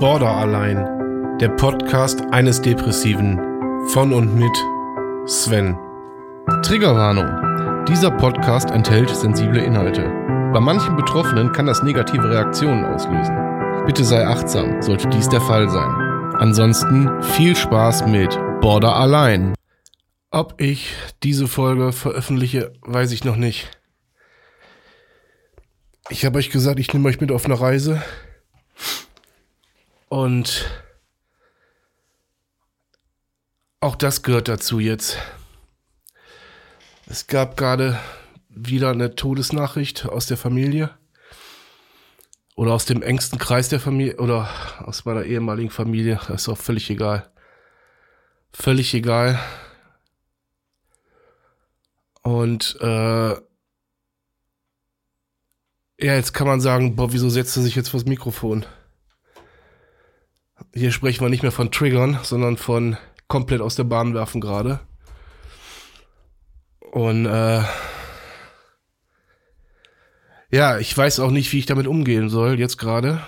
Border allein, der Podcast eines Depressiven von und mit Sven. Triggerwarnung. Dieser Podcast enthält sensible Inhalte. Bei manchen Betroffenen kann das negative Reaktionen auslösen. Bitte sei achtsam, sollte dies der Fall sein. Ansonsten viel Spaß mit Border allein. Ob ich diese Folge veröffentliche, weiß ich noch nicht. Ich habe euch gesagt, ich nehme euch mit auf eine Reise. Und auch das gehört dazu jetzt. Es gab gerade wieder eine Todesnachricht aus der Familie. Oder aus dem engsten Kreis der Familie. Oder aus meiner ehemaligen Familie. Das ist auch völlig egal. Völlig egal. Und äh, ja, jetzt kann man sagen, boah, wieso setzt er sich jetzt vors Mikrofon? Hier sprechen wir nicht mehr von Triggern, sondern von komplett aus der Bahn werfen gerade. Und äh, ja, ich weiß auch nicht, wie ich damit umgehen soll jetzt gerade.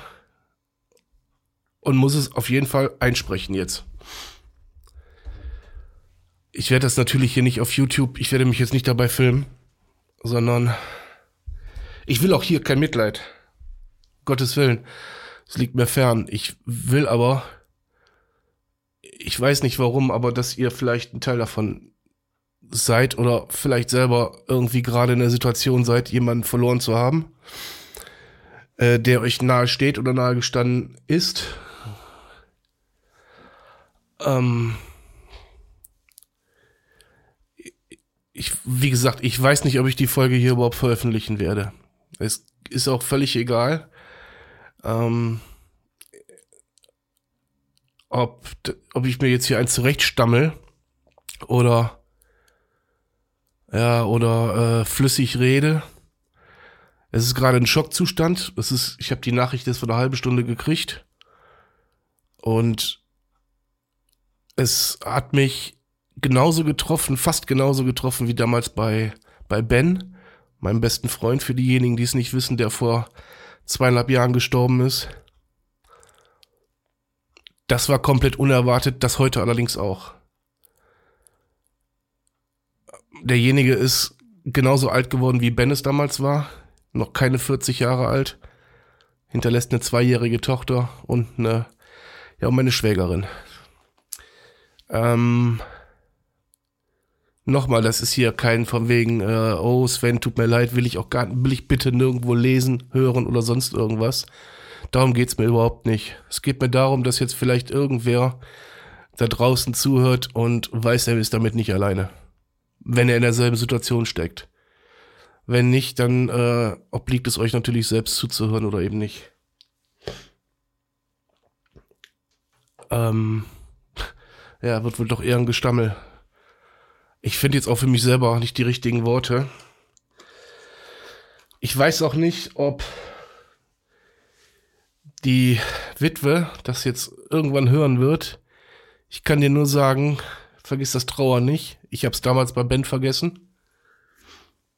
Und muss es auf jeden Fall einsprechen jetzt. Ich werde das natürlich hier nicht auf YouTube, ich werde mich jetzt nicht dabei filmen, sondern ich will auch hier kein Mitleid. Gottes Willen. Es liegt mir fern. Ich will aber, ich weiß nicht warum, aber dass ihr vielleicht ein Teil davon seid oder vielleicht selber irgendwie gerade in der Situation seid, jemanden verloren zu haben, äh, der euch nahe steht oder nahe gestanden ist. Ähm, ich, wie gesagt, ich weiß nicht, ob ich die Folge hier überhaupt veröffentlichen werde. Es ist auch völlig egal. Ähm, ob, ob ich mir jetzt hier eins zurechtstammel oder ja, oder äh, flüssig rede. Es ist gerade ein Schockzustand. Es ist, ich habe die Nachricht jetzt vor einer halben Stunde gekriegt. Und es hat mich genauso getroffen, fast genauso getroffen wie damals bei, bei Ben, meinem besten Freund, für diejenigen, die es nicht wissen, der vor zweieinhalb Jahren gestorben ist. Das war komplett unerwartet, das heute allerdings auch. Derjenige ist genauso alt geworden, wie Ben es damals war, noch keine 40 Jahre alt, hinterlässt eine zweijährige Tochter und eine, ja, und meine Schwägerin. Ähm, Nochmal, das ist hier kein von wegen, äh, oh Sven, tut mir leid, will ich auch gar, will ich bitte nirgendwo lesen, hören oder sonst irgendwas. Darum geht's mir überhaupt nicht. Es geht mir darum, dass jetzt vielleicht irgendwer da draußen zuhört und weiß, er ist damit nicht alleine. Wenn er in derselben Situation steckt. Wenn nicht, dann äh, obliegt es euch natürlich selbst zuzuhören oder eben nicht. Ähm, ja, wird wohl doch eher ein Gestammel. Ich finde jetzt auch für mich selber nicht die richtigen Worte. Ich weiß auch nicht, ob die Witwe das jetzt irgendwann hören wird. Ich kann dir nur sagen, vergiss das Trauer nicht. Ich habe es damals bei Ben vergessen.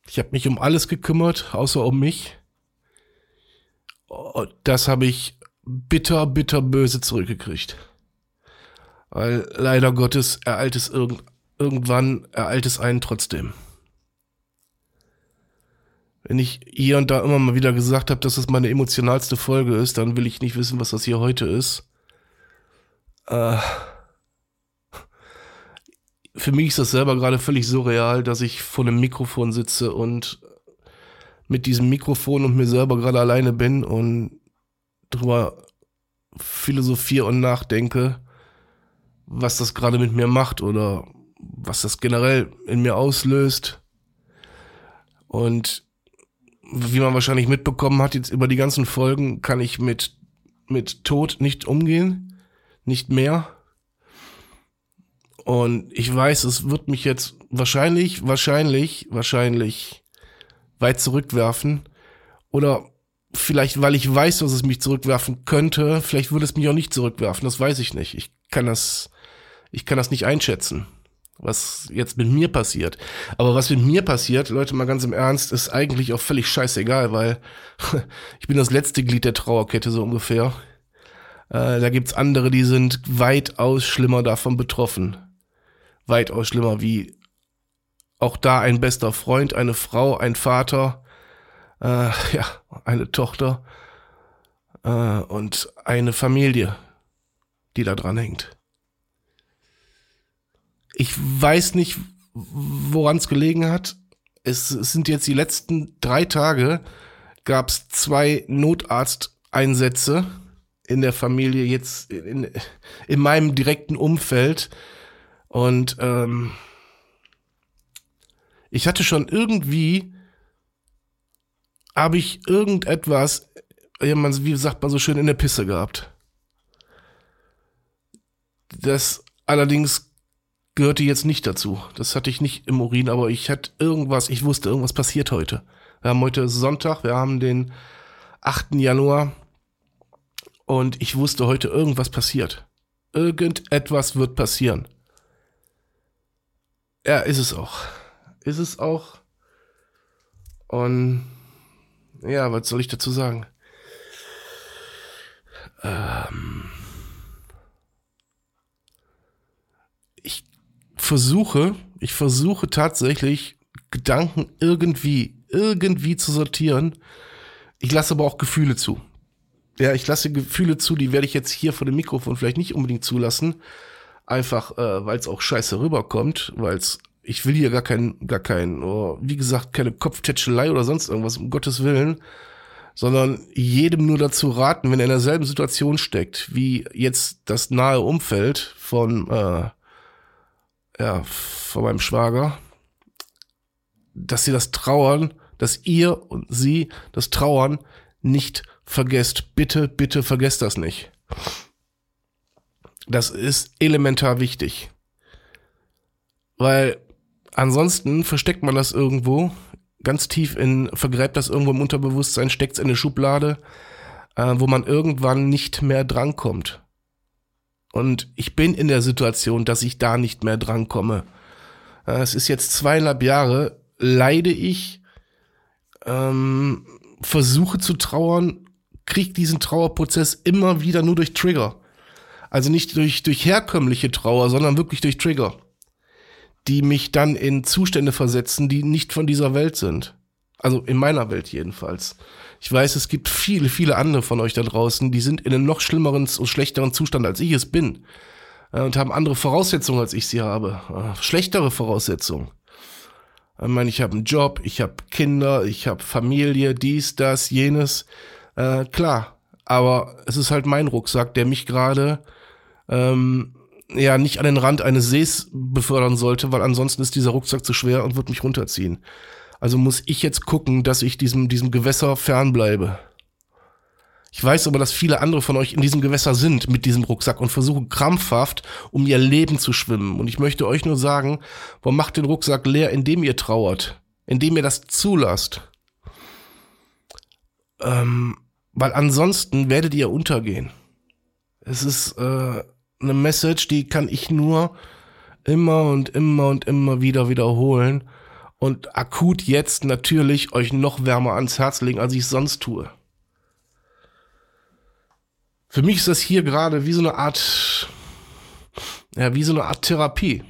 Ich habe mich um alles gekümmert, außer um mich. Das habe ich bitter, bitter böse zurückgekriegt. Weil leider Gottes ereilt es irgend irgendwann ereilt es einen trotzdem. Wenn ich hier und da immer mal wieder gesagt habe, dass das meine emotionalste Folge ist, dann will ich nicht wissen, was das hier heute ist. Äh, für mich ist das selber gerade völlig surreal, dass ich vor einem Mikrofon sitze und mit diesem Mikrofon und mir selber gerade alleine bin und drüber philosophiere und nachdenke, was das gerade mit mir macht oder was das generell in mir auslöst. Und wie man wahrscheinlich mitbekommen hat, jetzt über die ganzen Folgen kann ich mit, mit Tod nicht umgehen. Nicht mehr. Und ich weiß, es wird mich jetzt wahrscheinlich, wahrscheinlich, wahrscheinlich weit zurückwerfen. Oder vielleicht, weil ich weiß, dass es mich zurückwerfen könnte, vielleicht würde es mich auch nicht zurückwerfen. Das weiß ich nicht. Ich kann das, ich kann das nicht einschätzen was jetzt mit mir passiert. Aber was mit mir passiert, Leute, mal ganz im Ernst, ist eigentlich auch völlig scheißegal, weil ich bin das letzte Glied der Trauerkette so ungefähr. Äh, da gibt's andere, die sind weitaus schlimmer davon betroffen. Weitaus schlimmer, wie auch da ein bester Freund, eine Frau, ein Vater, äh, ja, eine Tochter äh, und eine Familie, die da dran hängt. Ich weiß nicht, woran es gelegen hat. Es, sind jetzt die letzten drei Tage, gab es zwei Notarzteinsätze in der Familie, jetzt in, in meinem direkten Umfeld. Und ähm, ich hatte schon irgendwie, habe ich irgendetwas, wie sagt man so schön, in der Pisse gehabt. Das allerdings gehörte jetzt nicht dazu. Das hatte ich nicht im Urin, aber ich hatte irgendwas, ich wusste, irgendwas passiert heute. Wir haben heute Sonntag, wir haben den 8. Januar und ich wusste heute, irgendwas passiert. Irgendetwas wird passieren. Ja, ist es auch. Ist es auch. Und ja, was soll ich dazu sagen? Ähm ich versuche, ich versuche tatsächlich Gedanken irgendwie, irgendwie zu sortieren. Ich lasse aber auch Gefühle zu. Ja, ich lasse Gefühle zu, die werde ich jetzt hier vor dem Mikrofon vielleicht nicht unbedingt zulassen. Einfach, äh, weil es auch scheiße rüberkommt, weil es, ich will hier gar kein, gar kein, oh, wie gesagt, keine Kopftätschelei oder sonst irgendwas, um Gottes Willen, sondern jedem nur dazu raten, wenn er in derselben Situation steckt, wie jetzt das nahe Umfeld von, äh, ja, von meinem Schwager, dass sie das Trauern, dass ihr und sie das Trauern nicht vergesst. Bitte, bitte vergesst das nicht. Das ist elementar wichtig. Weil ansonsten versteckt man das irgendwo, ganz tief in, vergräbt das irgendwo im Unterbewusstsein, steckt es in eine Schublade, äh, wo man irgendwann nicht mehr drankommt. Und ich bin in der Situation, dass ich da nicht mehr drankomme. Äh, es ist jetzt zweieinhalb Jahre, leide ich, ähm, versuche zu trauern, kriege diesen Trauerprozess immer wieder nur durch Trigger. Also nicht durch, durch herkömmliche Trauer, sondern wirklich durch Trigger, die mich dann in Zustände versetzen, die nicht von dieser Welt sind. Also in meiner Welt jedenfalls. Ich weiß, es gibt viele, viele andere von euch da draußen, die sind in einem noch schlimmeren und schlechteren Zustand, als ich es bin. Äh, und haben andere Voraussetzungen, als ich sie habe. Äh, schlechtere Voraussetzungen. Ich meine, ich habe einen Job, ich habe Kinder, ich habe Familie, dies, das, jenes. Äh, klar, aber es ist halt mein Rucksack, der mich gerade ähm, ja nicht an den Rand eines Sees befördern sollte, weil ansonsten ist dieser Rucksack zu schwer und wird mich runterziehen. Also muss ich jetzt gucken, dass ich diesem, diesem Gewässer fernbleibe. Ich weiß aber, dass viele andere von euch in diesem Gewässer sind mit diesem Rucksack und versuchen krampfhaft um ihr Leben zu schwimmen. Und ich möchte euch nur sagen, warum macht den Rucksack leer, indem ihr trauert, indem ihr das zulasst. Ähm, weil ansonsten werdet ihr untergehen. Es ist äh, eine Message, die kann ich nur immer und immer und immer wieder wiederholen und akut jetzt natürlich euch noch wärmer ans Herz legen, als ich es sonst tue. Für mich ist das hier gerade wie so eine Art, ja, wie so eine Art Therapie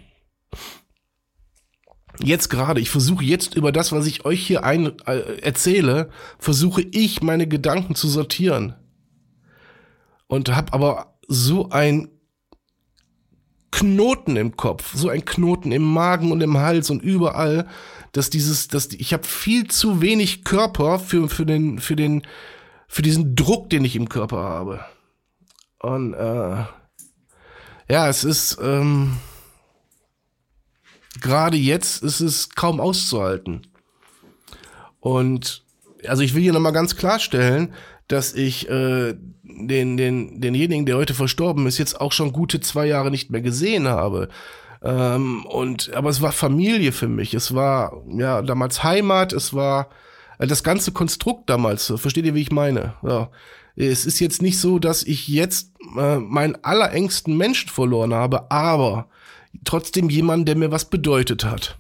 jetzt gerade, ich versuche jetzt über das, was ich euch hier ein, äh, erzähle, versuche ich meine Gedanken zu sortieren. Und habe aber so ein Knoten im Kopf, so ein Knoten im Magen und im Hals und überall, dass dieses, dass ich habe viel zu wenig Körper für für den für den für diesen Druck, den ich im Körper habe. Und äh, ja, es ist ähm, gerade jetzt ist es kaum auszuhalten. Und also ich will hier nochmal ganz klarstellen, dass ich äh, den, den, denjenigen, der heute verstorben ist, jetzt auch schon gute zwei Jahre nicht mehr gesehen habe. Ähm, und aber es war Familie für mich. Es war ja damals Heimat. Es war äh, das ganze Konstrukt damals. Versteht ihr, wie ich meine? Ja. Es ist jetzt nicht so, dass ich jetzt äh, meinen allerengsten Menschen verloren habe, aber trotzdem jemand, der mir was bedeutet hat.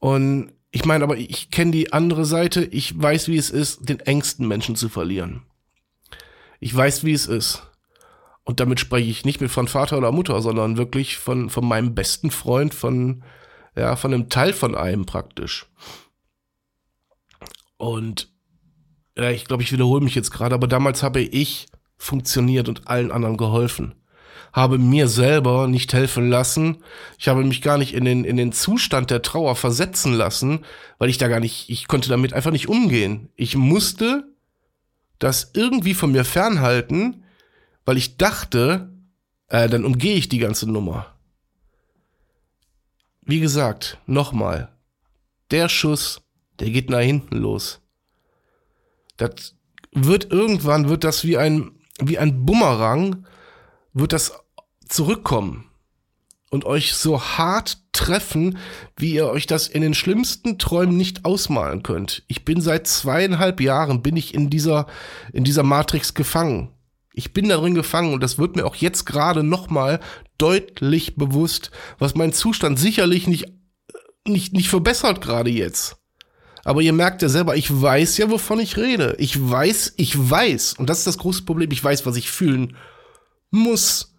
Und ich meine, aber ich kenne die andere Seite. Ich weiß, wie es ist, den engsten Menschen zu verlieren. Ich weiß, wie es ist. Und damit spreche ich nicht mit von Vater oder Mutter, sondern wirklich von, von meinem besten Freund, von, ja, von einem Teil von einem praktisch. Und ja, ich glaube, ich wiederhole mich jetzt gerade, aber damals habe ich funktioniert und allen anderen geholfen. Habe mir selber nicht helfen lassen. Ich habe mich gar nicht in den, in den Zustand der Trauer versetzen lassen, weil ich da gar nicht, ich konnte damit einfach nicht umgehen. Ich musste das irgendwie von mir fernhalten, weil ich dachte, äh, dann umgehe ich die ganze Nummer. Wie gesagt, nochmal, der Schuss, der geht nach hinten los. Das wird irgendwann, wird das wie ein, wie ein Bumerang, wird das zurückkommen und euch so hart treffen, wie ihr euch das in den schlimmsten Träumen nicht ausmalen könnt. Ich bin seit zweieinhalb Jahren, bin ich in dieser, in dieser Matrix gefangen. Ich bin darin gefangen und das wird mir auch jetzt gerade nochmal deutlich bewusst, was mein Zustand sicherlich nicht, nicht, nicht verbessert gerade jetzt. Aber ihr merkt ja selber, ich weiß ja, wovon ich rede. Ich weiß, ich weiß, und das ist das große Problem, ich weiß, was ich fühlen muss.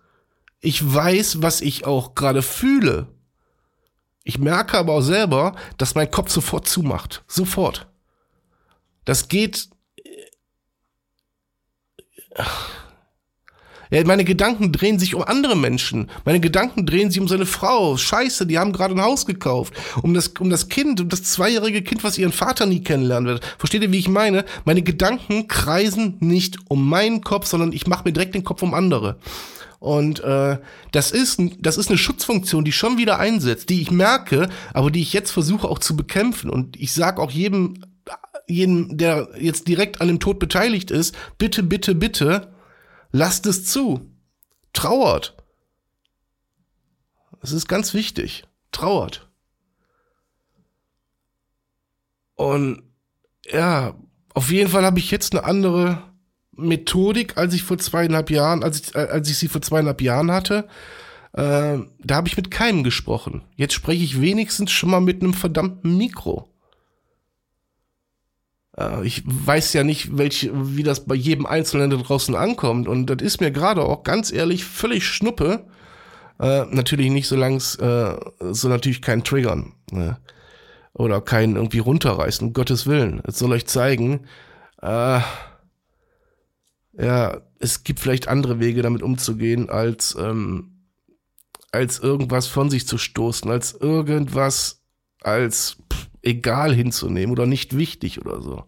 Ich weiß, was ich auch gerade fühle. Ich merke aber auch selber, dass mein Kopf sofort zumacht. Sofort. Das geht. Ja, meine Gedanken drehen sich um andere Menschen. Meine Gedanken drehen sich um seine Frau. Scheiße, die haben gerade ein Haus gekauft. Um das, um das Kind, um das zweijährige Kind, was ihren Vater nie kennenlernen wird. Versteht ihr, wie ich meine? Meine Gedanken kreisen nicht um meinen Kopf, sondern ich mache mir direkt den Kopf um andere. Und äh, das ist das ist eine Schutzfunktion, die schon wieder einsetzt, die ich merke, aber die ich jetzt versuche auch zu bekämpfen. Und ich sage auch jedem, jedem, der jetzt direkt an dem Tod beteiligt ist, bitte, bitte, bitte, Lasst es zu. Trauert. Es ist ganz wichtig. Trauert. Und ja, auf jeden Fall habe ich jetzt eine andere Methodik, als ich vor zweieinhalb Jahren, als ich, äh, als ich sie vor zweieinhalb Jahren hatte. Äh, da habe ich mit keinem gesprochen. Jetzt spreche ich wenigstens schon mal mit einem verdammten Mikro. Äh, ich weiß ja nicht, welch, wie das bei jedem Einzelnen da draußen ankommt. Und das ist mir gerade auch ganz ehrlich völlig Schnuppe. Äh, natürlich nicht, solange es äh, so natürlich kein Triggern. Ne? Oder kein irgendwie runterreißen, um Gottes Willen. Es soll euch zeigen, äh, ja, es gibt vielleicht andere Wege, damit umzugehen, als, ähm, als irgendwas von sich zu stoßen, als irgendwas als pff, egal hinzunehmen oder nicht wichtig oder so.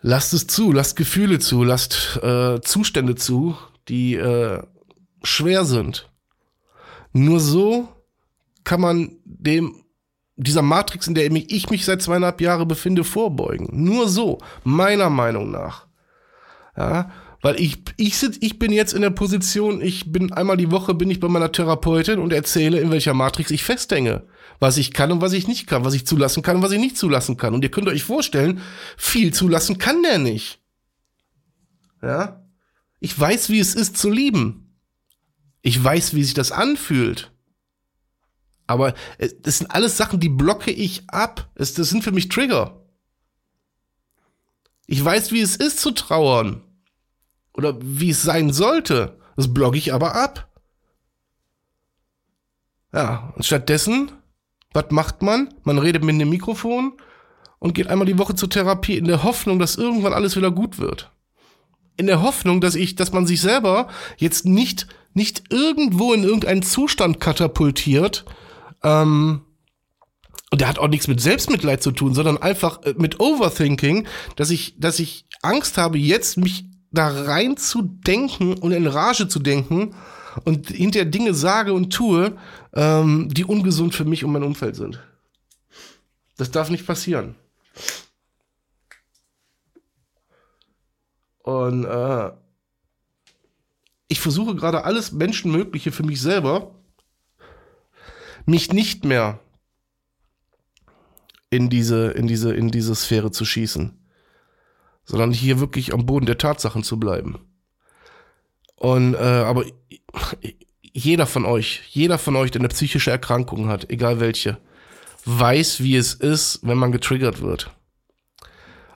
Lasst es zu, lasst Gefühle zu, lasst äh, Zustände zu, die äh, schwer sind. Nur so kann man dem dieser Matrix, in der ich mich seit zweieinhalb Jahren befinde, vorbeugen. Nur so, meiner Meinung nach. Ja, weil ich, ich, sitz, ich bin jetzt in der Position, ich bin einmal die Woche bin ich bei meiner Therapeutin und erzähle, in welcher Matrix ich festhänge was ich kann und was ich nicht kann, was ich zulassen kann und was ich nicht zulassen kann. Und ihr könnt euch vorstellen, viel zulassen kann der nicht. Ja? Ich weiß, wie es ist zu lieben. Ich weiß, wie sich das anfühlt. Aber das sind alles Sachen, die blocke ich ab. Das sind für mich Trigger. Ich weiß, wie es ist zu trauern. Oder wie es sein sollte. Das blocke ich aber ab. Ja, und stattdessen was macht man? Man redet mit einem Mikrofon und geht einmal die Woche zur Therapie in der Hoffnung, dass irgendwann alles wieder gut wird. In der Hoffnung, dass ich, dass man sich selber jetzt nicht, nicht irgendwo in irgendeinen Zustand katapultiert, ähm, und der hat auch nichts mit Selbstmitleid zu tun, sondern einfach äh, mit Overthinking, dass ich, dass ich Angst habe, jetzt mich da rein zu denken und in Rage zu denken und hinterher Dinge sage und tue, ähm, die ungesund für mich und mein Umfeld sind. Das darf nicht passieren. Und äh, ich versuche gerade alles Menschenmögliche für mich selber, mich nicht mehr in diese, in diese, in diese Sphäre zu schießen, sondern hier wirklich am Boden der Tatsachen zu bleiben. Und äh, aber jeder von euch, jeder von euch, der eine psychische Erkrankung hat, egal welche, weiß, wie es ist, wenn man getriggert wird.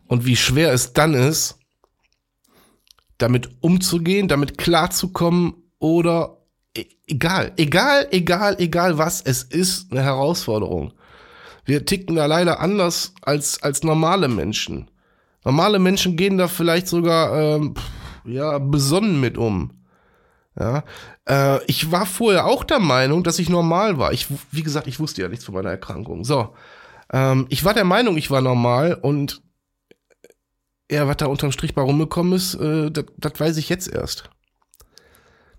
Und wie schwer es dann ist, damit umzugehen, damit klarzukommen oder e egal, egal, egal, egal was, es ist eine Herausforderung. Wir ticken da leider anders als, als normale Menschen. Normale Menschen gehen da vielleicht sogar ähm, ja besonnen mit um. Ja, äh, ich war vorher auch der Meinung, dass ich normal war. Ich, wie gesagt, ich wusste ja nichts von meiner Erkrankung. So, ähm, ich war der Meinung, ich war normal und ja, was da unterm Strich bei rumgekommen ist, äh, das weiß ich jetzt erst.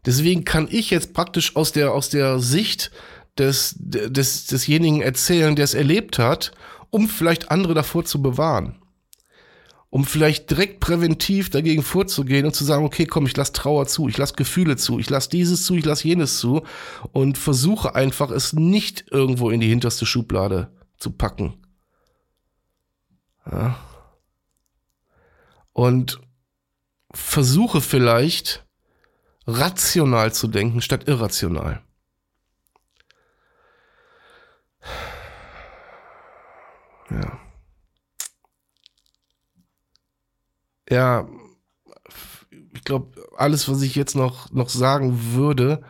Deswegen kann ich jetzt praktisch aus der aus der Sicht des, des desjenigen erzählen, der es erlebt hat, um vielleicht andere davor zu bewahren um vielleicht direkt präventiv dagegen vorzugehen und zu sagen, okay, komm, ich lasse Trauer zu, ich lasse Gefühle zu, ich lasse dieses zu, ich lasse jenes zu und versuche einfach, es nicht irgendwo in die hinterste Schublade zu packen. Ja. Und versuche vielleicht rational zu denken statt irrational. Ja. Ja, ich glaube, alles, was ich jetzt noch, noch sagen würde,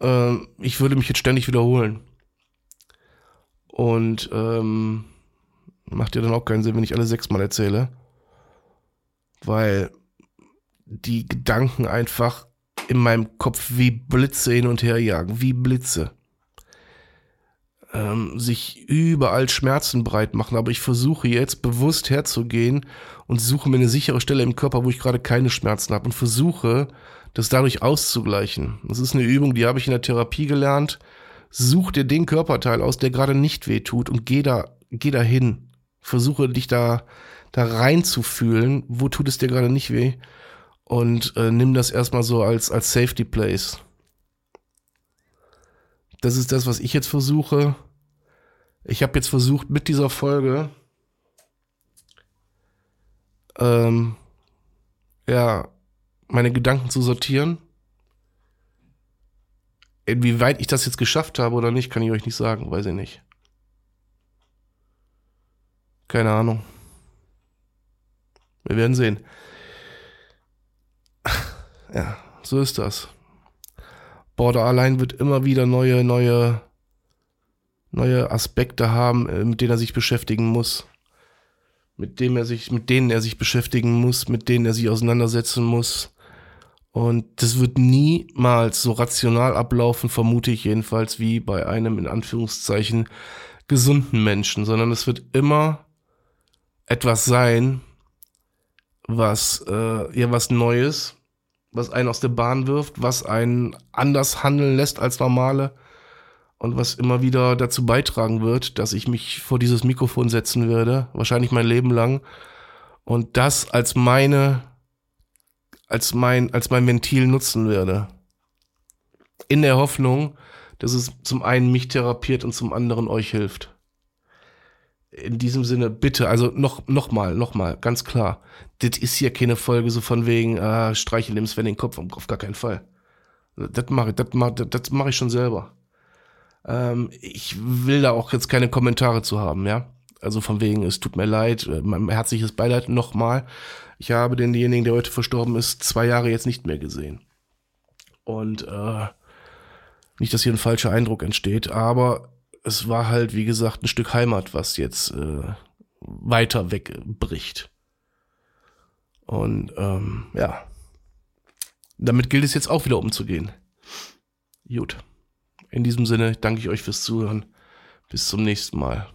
äh, ich würde mich jetzt ständig wiederholen. Und ähm, macht ja dann auch keinen Sinn, wenn ich alle sechsmal erzähle. Weil die Gedanken einfach in meinem Kopf wie Blitze hin und her jagen, wie Blitze ähm, sich überall Schmerzen breit machen, aber ich versuche jetzt bewusst herzugehen und suche mir eine sichere Stelle im Körper, wo ich gerade keine Schmerzen habe und versuche, das dadurch auszugleichen. Das ist eine Übung, die habe ich in der Therapie gelernt. Such dir den Körperteil aus, der gerade nicht weh tut und geh da, geh da hin. Versuche dich da, da reinzufühlen, wo tut es dir gerade nicht weh und äh, nimm das erstmal so als, als Safety Place das ist das, was ich jetzt versuche. Ich habe jetzt versucht, mit dieser Folge ähm, ja, meine Gedanken zu sortieren. Inwieweit ich das jetzt geschafft habe oder nicht, kann ich euch nicht sagen, weiß ich nicht. Keine Ahnung. Wir werden sehen. Ja, so ist das. Border allein wird immer wieder neue, neue, neue Aspekte haben, äh, mit denen er sich beschäftigen muss. Mit dem er sich, mit denen er sich beschäftigen muss, mit denen er sich auseinandersetzen muss. Und das wird niemals so rational ablaufen, vermute ich jedenfalls, wie bei einem in Anführungszeichen gesunden Menschen, sondern es wird immer etwas sein, was äh, ja was Neues, was einen aus der Bahn wirft, was einen anders handeln lässt als normale und was immer wieder dazu beitragen wird, dass ich mich vor dieses Mikrofon setzen werde, wahrscheinlich mein Leben lang und das als meine als mein als mein Ventil nutzen werde. In der Hoffnung, dass es zum einen mich therapiert und zum anderen euch hilft in diesem Sinne, bitte, also noch, noch mal, noch mal, ganz klar. Das ist hier keine Folge so von wegen, äh, streichel dem Sven den Kopf, auf gar keinen Fall. Das mache ich, das mache das mach ich schon selber. Ähm, ich will da auch jetzt keine Kommentare zu haben, ja. Also von wegen, es tut mir leid, äh, mein herzliches Beileid nochmal. Ich habe denjenigen, der heute verstorben ist, zwei Jahre jetzt nicht mehr gesehen. Und äh, nicht, dass hier ein falscher Eindruck entsteht, aber es war halt, wie gesagt, ein Stück Heimat, was jetzt äh, weiter wegbricht. Und ähm, ja, damit gilt es jetzt auch wieder umzugehen. Gut. In diesem Sinne danke ich euch fürs Zuhören. Bis zum nächsten Mal.